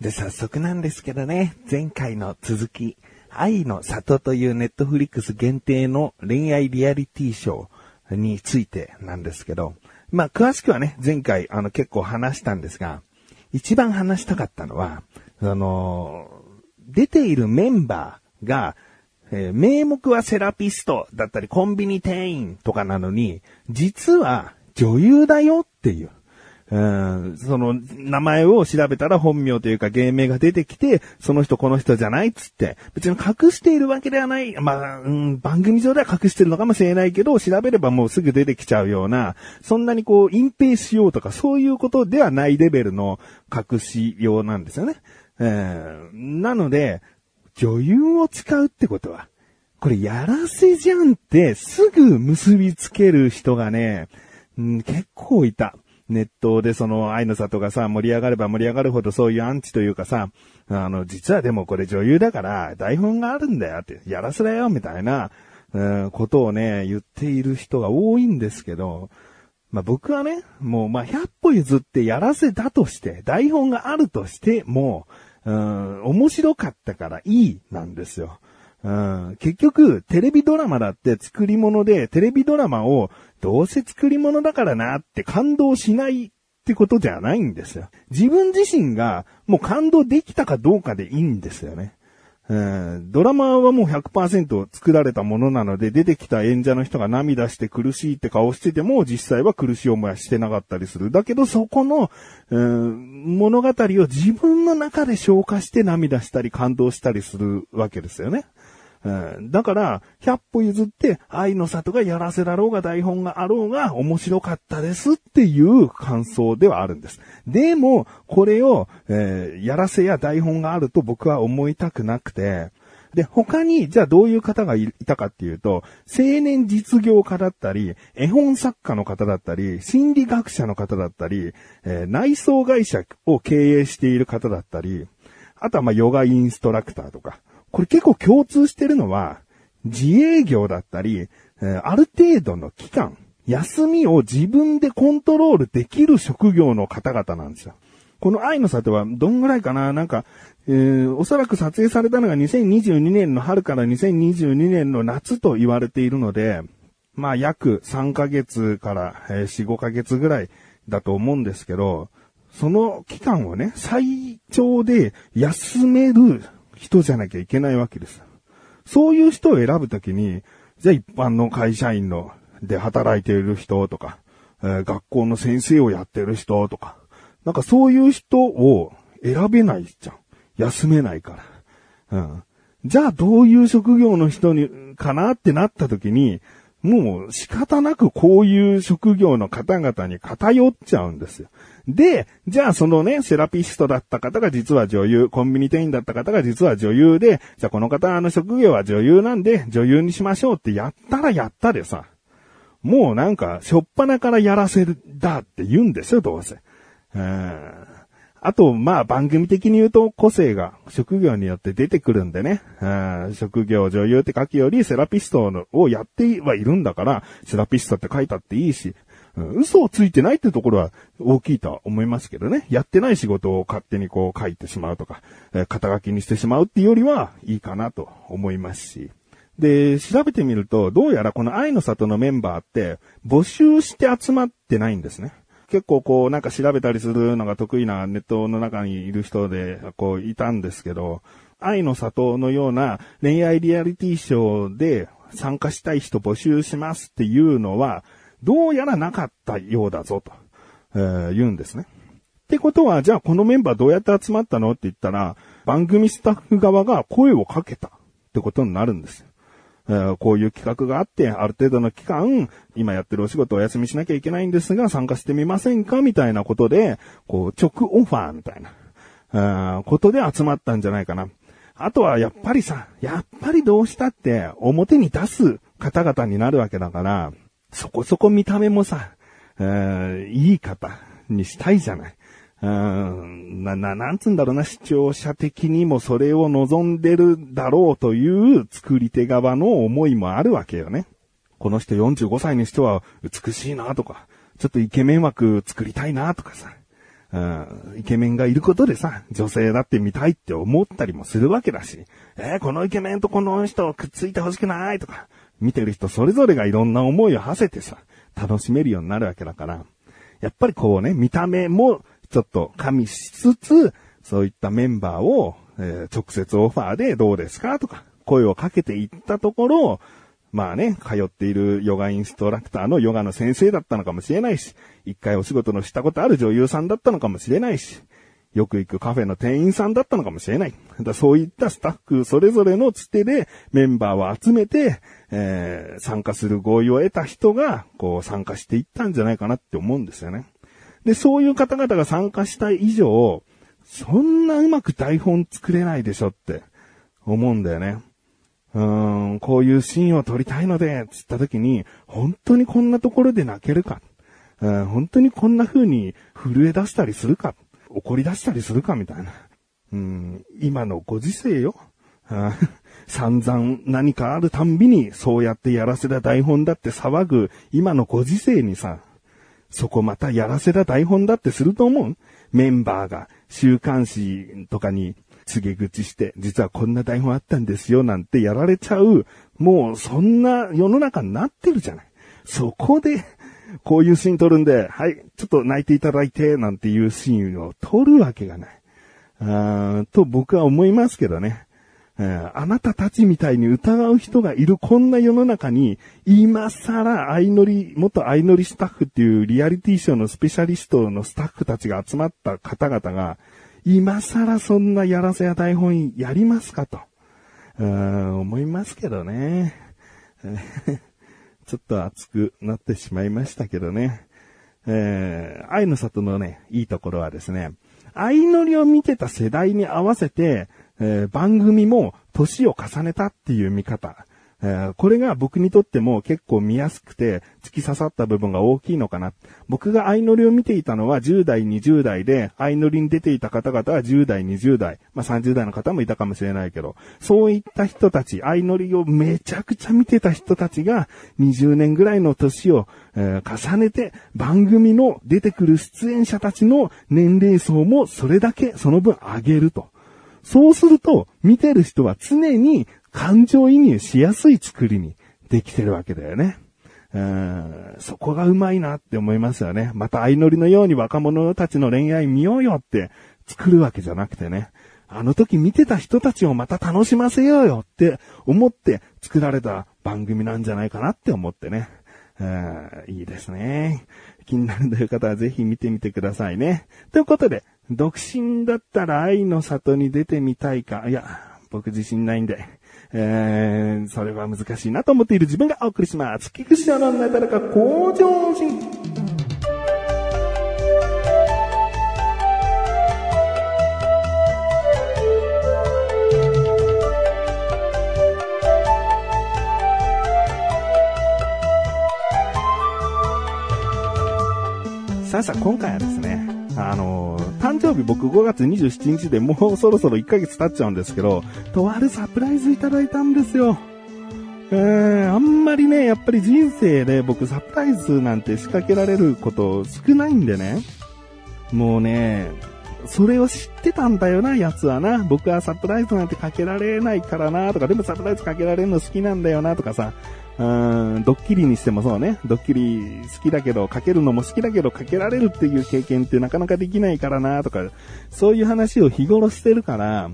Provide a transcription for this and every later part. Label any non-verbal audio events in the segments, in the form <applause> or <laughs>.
で、早速なんですけどね、前回の続き、愛の里というネットフリックス限定の恋愛リアリティショーについてなんですけど、まあ、詳しくはね、前回、あの、結構話したんですが、一番話したかったのは、あの、出ているメンバーが、えー、名目はセラピストだったりコンビニ店員とかなのに、実は女優だよっていう。うん、その、名前を調べたら本名というか芸名が出てきて、その人この人じゃないっつって、別に隠しているわけではない、まあ、うん、番組上では隠してるのかもしれないけど、調べればもうすぐ出てきちゃうような、そんなにこう、隠蔽しようとか、そういうことではないレベルの隠しようなんですよね。えー、なので、女優を使うってことは、これやらせじゃんってすぐ結びつける人がね、うん、結構いた。ネットでその愛の里がさ、盛り上がれば盛り上がるほどそういうアンチというかさ、あの、実はでもこれ女優だから台本があるんだよって、やらせだよみたいな、うん、ことをね、言っている人が多いんですけど、まあ、僕はね、もうまあ、100歩譲ってやらせだとして、台本があるとしても、うん、面白かったからいいなんですよ。うん、結局、テレビドラマだって作り物で、テレビドラマをどうせ作り物だからなって感動しないってことじゃないんですよ。自分自身がもう感動できたかどうかでいいんですよね。うん、ドラマはもう100%作られたものなので、出てきた演者の人が涙して苦しいって顔してても、実際は苦しい思いはしてなかったりする。だけど、そこの、えー、物語を自分の中で消化して涙したり感動したりするわけですよね。うん、だから、100歩譲って、愛の里がやらせだろうが台本があろうが面白かったですっていう感想ではあるんです。でも、これを、えー、やらせや台本があると僕は思いたくなくて、で、他に、じゃあどういう方がいたかっていうと、青年実業家だったり、絵本作家の方だったり、心理学者の方だったり、えー、内装会社を経営している方だったり、あとはまあヨガインストラクターとか、これ結構共通してるのは、自営業だったり、ある程度の期間、休みを自分でコントロールできる職業の方々なんですよ。この愛の里はどんぐらいかな？なんか、えー、おそらく撮影されたのが2022年の春から2022年の夏と言われているので、まあ約3ヶ月から、4、5ヶ月ぐらいだと思うんですけど、その期間をね、最長で休める人じゃなきゃいけないわけです。そういう人を選ぶときに、じゃあ一般の会社員ので働いている人とか、えー、学校の先生をやってる人とか、なんかそういう人を選べないじゃん。休めないから。うん。じゃあどういう職業の人に、かなってなった時に、もう仕方なくこういう職業の方々に偏っちゃうんですよ。で、じゃあそのね、セラピストだった方が実は女優、コンビニ店員だった方が実は女優で、じゃあこの方あの職業は女優なんで女優にしましょうってやったらやったでさ、もうなんか、しょっぱなからやらせるだって言うんですよ、どうせ。うんあと、まあ番組的に言うと個性が職業によって出てくるんでね。職業女優って書くよりセラピストのをやってはいるんだから、セラピストって書いたっていいし、うん嘘をついてないってところは大きいとは思いますけどね。やってない仕事を勝手にこう書いてしまうとかえ、肩書きにしてしまうっていうよりはいいかなと思いますし。で、調べてみると、どうやらこの愛の里のメンバーって募集して集まってないんですね。結構こうなんか調べたりするのが得意なネットの中にいる人でこういたんですけど、愛の里のような恋愛リアリティショーで参加したい人募集しますっていうのは、どうやらなかったようだぞと、えー、言うんですね。ってことは、じゃあこのメンバーどうやって集まったのって言ったら、番組スタッフ側が声をかけたってことになるんです。こういう企画があって、ある程度の期間、今やってるお仕事をお休みしなきゃいけないんですが、参加してみませんかみたいなことで、こう、直オファーみたいな、ことで集まったんじゃないかな。あとはやっぱりさ、やっぱりどうしたって表に出す方々になるわけだから、そこそこ見た目もさ、えー、いい方にしたいじゃない。うん、な、な、なんつうんだろうな、視聴者的にもそれを望んでるだろうという作り手側の思いもあるわけよね。この人45歳にしては美しいなとか、ちょっとイケメン枠作りたいなとかさ。うん、イケメンがいることでさ、女性だって見たいって思ったりもするわけだし、えー、このイケメンとこの人くっついてほしくないとか、見てる人それぞれがいろんな思いを馳せてさ、楽しめるようになるわけだから、やっぱりこうね、見た目もちょっと加味しつつ、そういったメンバーを、えー、直接オファーでどうですかとか、声をかけていったところ、まあね、通っているヨガインストラクターのヨガの先生だったのかもしれないし、一回お仕事のしたことある女優さんだったのかもしれないし、よく行くカフェの店員さんだったのかもしれない。だそういったスタッフそれぞれのつてでメンバーを集めて、えー、参加する合意を得た人が、こう参加していったんじゃないかなって思うんですよね。で、そういう方々が参加した以上、そんなうまく台本作れないでしょって思うんだよね。うーん、こういうシーンを撮りたいので、つった時に、本当にこんなところで泣けるか、うん、本当にこんな風に震え出したりするか、怒り出したりするかみたいな。うん、今のご時世よ。<laughs> 散々何かあるたんびにそうやってやらせた台本だって騒ぐ今のご時世にさ、そこまたやらせた台本だってすると思う？メンバーが週刊誌とかに告げ口して、実はこんな台本あったんですよ、なんてやられちゃう、もうそんな世の中になってるじゃない。そこで、こういうシーン撮るんで、はい、ちょっと泣いていただいて、なんていうシーンを撮るわけがない。あと僕は思いますけどね。えあなたたちみたいに疑う人がいるこんな世の中に、今更相乗り、元相乗りスタッフっていうリアリティショーのスペシャリストのスタッフたちが集まった方々が、今更そんなやらせや台本やりますかと、うん思いますけどね。ちょっと熱くなってしまいましたけどね。えー、愛の里のね、いいところはですね、相乗りを見てた世代に合わせて、えー、番組も年を重ねたっていう見方。えー、これが僕にとっても結構見やすくて突き刺さった部分が大きいのかな。僕が相乗りを見ていたのは10代、20代で、相乗りに出ていた方々は10代、20代、まあ30代の方もいたかもしれないけど、そういった人たち、相乗りをめちゃくちゃ見てた人たちが20年ぐらいの年を、えー、重ねて番組の出てくる出演者たちの年齢層もそれだけその分上げると。そうすると、見てる人は常に感情移入しやすい作りにできてるわけだよね。うんそこがうまいなって思いますよね。また相乗りのように若者たちの恋愛見ようよって作るわけじゃなくてね。あの時見てた人たちをまた楽しませようよって思って作られた番組なんじゃないかなって思ってね。いいですね。気になるという方はぜひ見てみてくださいね。ということで、独身だったら愛の里に出てみたいか。いや、僕自信ないんで、えー、それは難しいなと思っている自分がお送りします。菊池のなだらか向上心。さあさあ、今回はですね、あの誕生日僕5月27日でもうそろそろ1ヶ月経っちゃうんですけど、とあるサプライズいただいたんですよ。えー、あんまりね、やっぱり人生で僕サプライズなんて仕掛けられること少ないんでね。もうね、それを知ってたんだよな、奴はな。僕はサプライズなんてかけられないからな、とか、でもサプライズかけられるの好きなんだよな、とかさ。うん、ドッキリにしてもそうね、ドッキリ好きだけど、かけるのも好きだけど、かけられるっていう経験ってなかなかできないからなとか、そういう話を日頃してるから、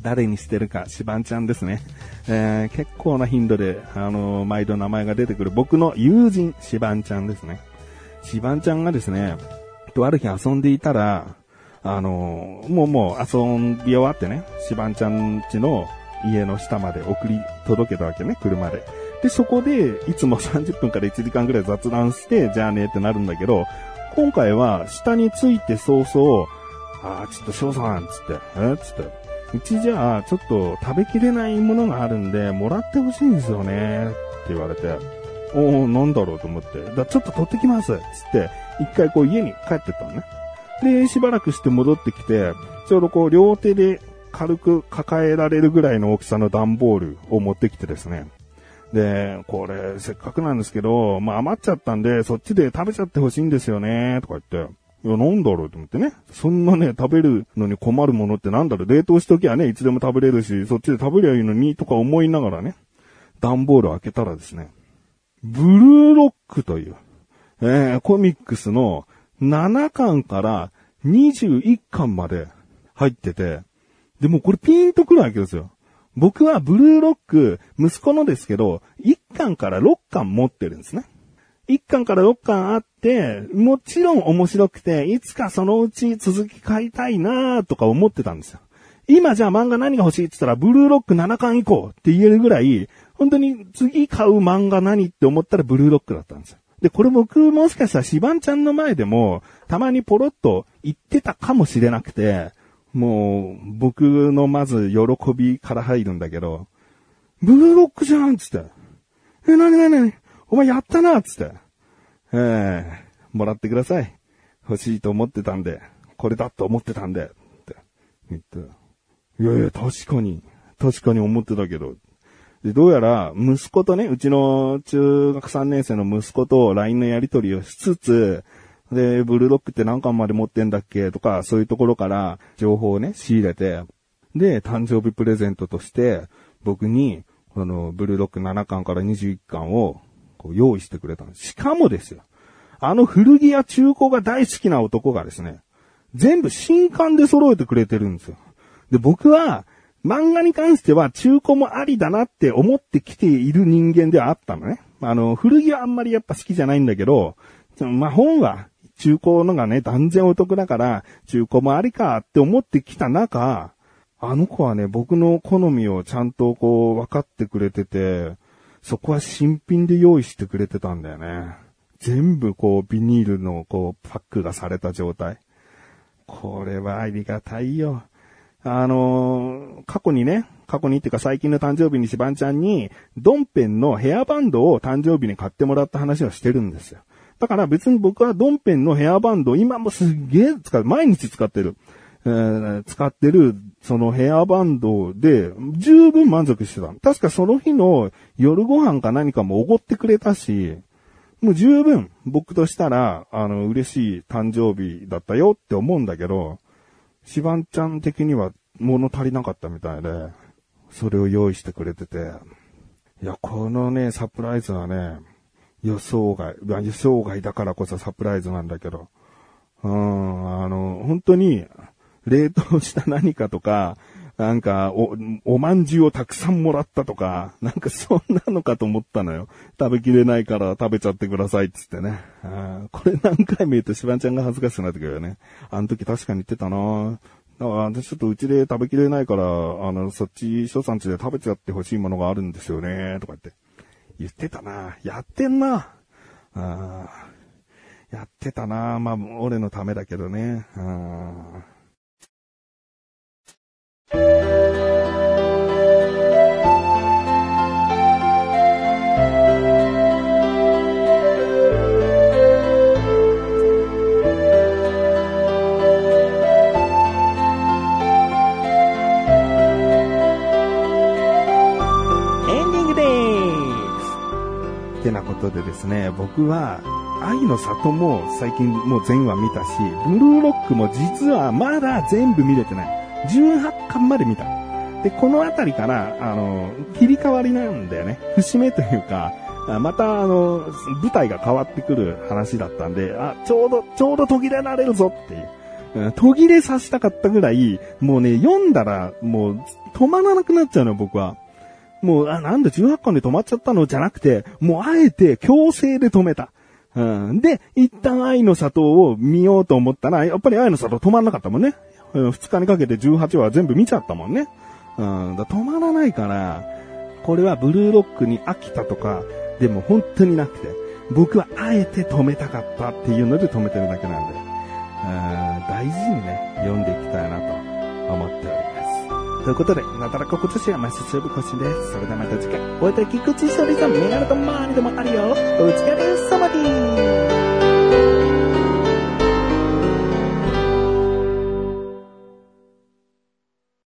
誰にしてるか、シバンちゃんですね。えー、結構な頻度で、あのー、毎度名前が出てくる僕の友人、シバンちゃんですね。シバンちゃんがですね、とある日遊んでいたら、あのー、もうもう遊び終わってね、シバンちゃん家の家の下まで送り届けたわけね、車で。で、そこで、いつも <laughs> 30分から1時間ぐらい雑談して、じゃあねってなるんだけど、今回は下について早々、あー、ちょっと翔さん、つって、えつって、うちじゃあ、ちょっと食べきれないものがあるんで、もらってほしいんですよね、って言われて、おー、なんだろうと思って、だちょっと取ってきます、つって、一回こう家に帰ってったのね。で、しばらくして戻ってきて、ちょうどこう両手で軽く抱えられるぐらいの大きさの段ボールを持ってきてですね。で、これ、せっかくなんですけど、まあ余っちゃったんで、そっちで食べちゃってほしいんですよね、とか言って。いや、なんだろうと思ってね。そんなね、食べるのに困るものってなんだろう。冷凍しときゃね、いつでも食べれるし、そっちで食べりゃいいのに、とか思いながらね、段ボール開けたらですね、ブルーロックという、えー、コミックスの7巻から21巻まで入ってて、でもこれピンとくるわけですよ。僕はブルーロック、息子のですけど、1巻から6巻持ってるんですね。1巻から6巻あって、もちろん面白くて、いつかそのうち続き買いたいなとか思ってたんですよ。今じゃあ漫画何が欲しいって言ったら、ブルーロック7巻以降って言えるぐらい、本当に次買う漫画何って思ったらブルーロックだったんですよ。で、これ僕もしかしたらシバンちゃんの前でも、たまにポロッと言ってたかもしれなくて、もう、僕のまず喜びから入るんだけど、ブルーロックじゃんつって。え、なになになに？お前やったなつって。ええー、もらってください。欲しいと思ってたんで、これだと思ってたんで、って言って。いやいや、確かに、確かに思ってたけど。で、どうやら、息子とね、うちの中学3年生の息子と LINE のやり取りをしつつ、で、ブルーロックって何巻まで持ってんだっけとか、そういうところから情報をね、仕入れて、で、誕生日プレゼントとして、僕に、あの、ブルーロック7巻から21巻を、こう、用意してくれたんです。しかもですよ。あの古着や中古が大好きな男がですね、全部新刊で揃えてくれてるんですよ。で、僕は、漫画に関しては中古もありだなって思ってきている人間ではあったのね。あの、古着はあんまりやっぱ好きじゃないんだけど、まあ、本は中古のがね、断然お得だから、中古もありかって思ってきた中、あの子はね、僕の好みをちゃんとこう分かってくれてて、そこは新品で用意してくれてたんだよね。全部こうビニールのこうパックがされた状態。これはありがたいよ。あのー、過去にね、過去にっていうか最近の誕生日にしばんちゃんに、ドンペンのヘアバンドを誕生日に買ってもらった話をしてるんですよ。だから別に僕はドンペンのヘアバンド、今もすげえ使う、毎日使ってる。えー、使ってる、そのヘアバンドで、十分満足してた。確かその日の夜ご飯か何かもおごってくれたし、もう十分僕としたら、あの、嬉しい誕生日だったよって思うんだけど、シバンちゃん的には物足りなかったみたいで、それを用意してくれてて、いや、このね、サプライズはね、予想外あ、予想外だからこそサプライズなんだけど、うん、あの、本当に、冷凍した何かとか、なんか、お、おまんじゅうをたくさんもらったとか、なんか <laughs> そんなのかと思ったのよ。食べきれないから食べちゃってくださいっつってね。あこれ何回も言うとしばんちゃんが恥ずかしくなってくるよね。あの時確かに言ってたなだから私ちょっとうちで食べきれないから、あの、そっち、翔さんちで食べちゃってほしいものがあるんですよね、とか言って。言ってたな。やってんな。あやってたな。まあ、俺のためだけどね。あ僕は、愛の里も最近もう全話見たし、ブルーロックも実はまだ全部見れてない。18巻まで見た。で、このあたりから、あの、切り替わりなんだよね。節目というか、また、あの、舞台が変わってくる話だったんで、あ、ちょうど、ちょうど途切れられるぞっていう。途切れさせたかったぐらい、もうね、読んだら、もう、止まらなくなっちゃうの、僕は。もう、あ、なんで18巻で止まっちゃったの？じゃなくて、もうあえて強制で止めた。うん。で、一旦愛の里を見ようと思ったら、やっぱり愛の里止まんなかったもんね。二日にかけて18話全部見ちゃったもんね。うん。だ止まらないから、これはブルーロックに飽きたとか、でも本当になくて、僕はあえて止めたかったっていうので止めてるだけなんで、うん大事にね、読んでいきたいなと思っております。ということで、なだらか今年はマシスーブコシです。それではまた次回、お会いいたい菊池勝利さん、メガネとマーニでもあるよ。お疲れ様です。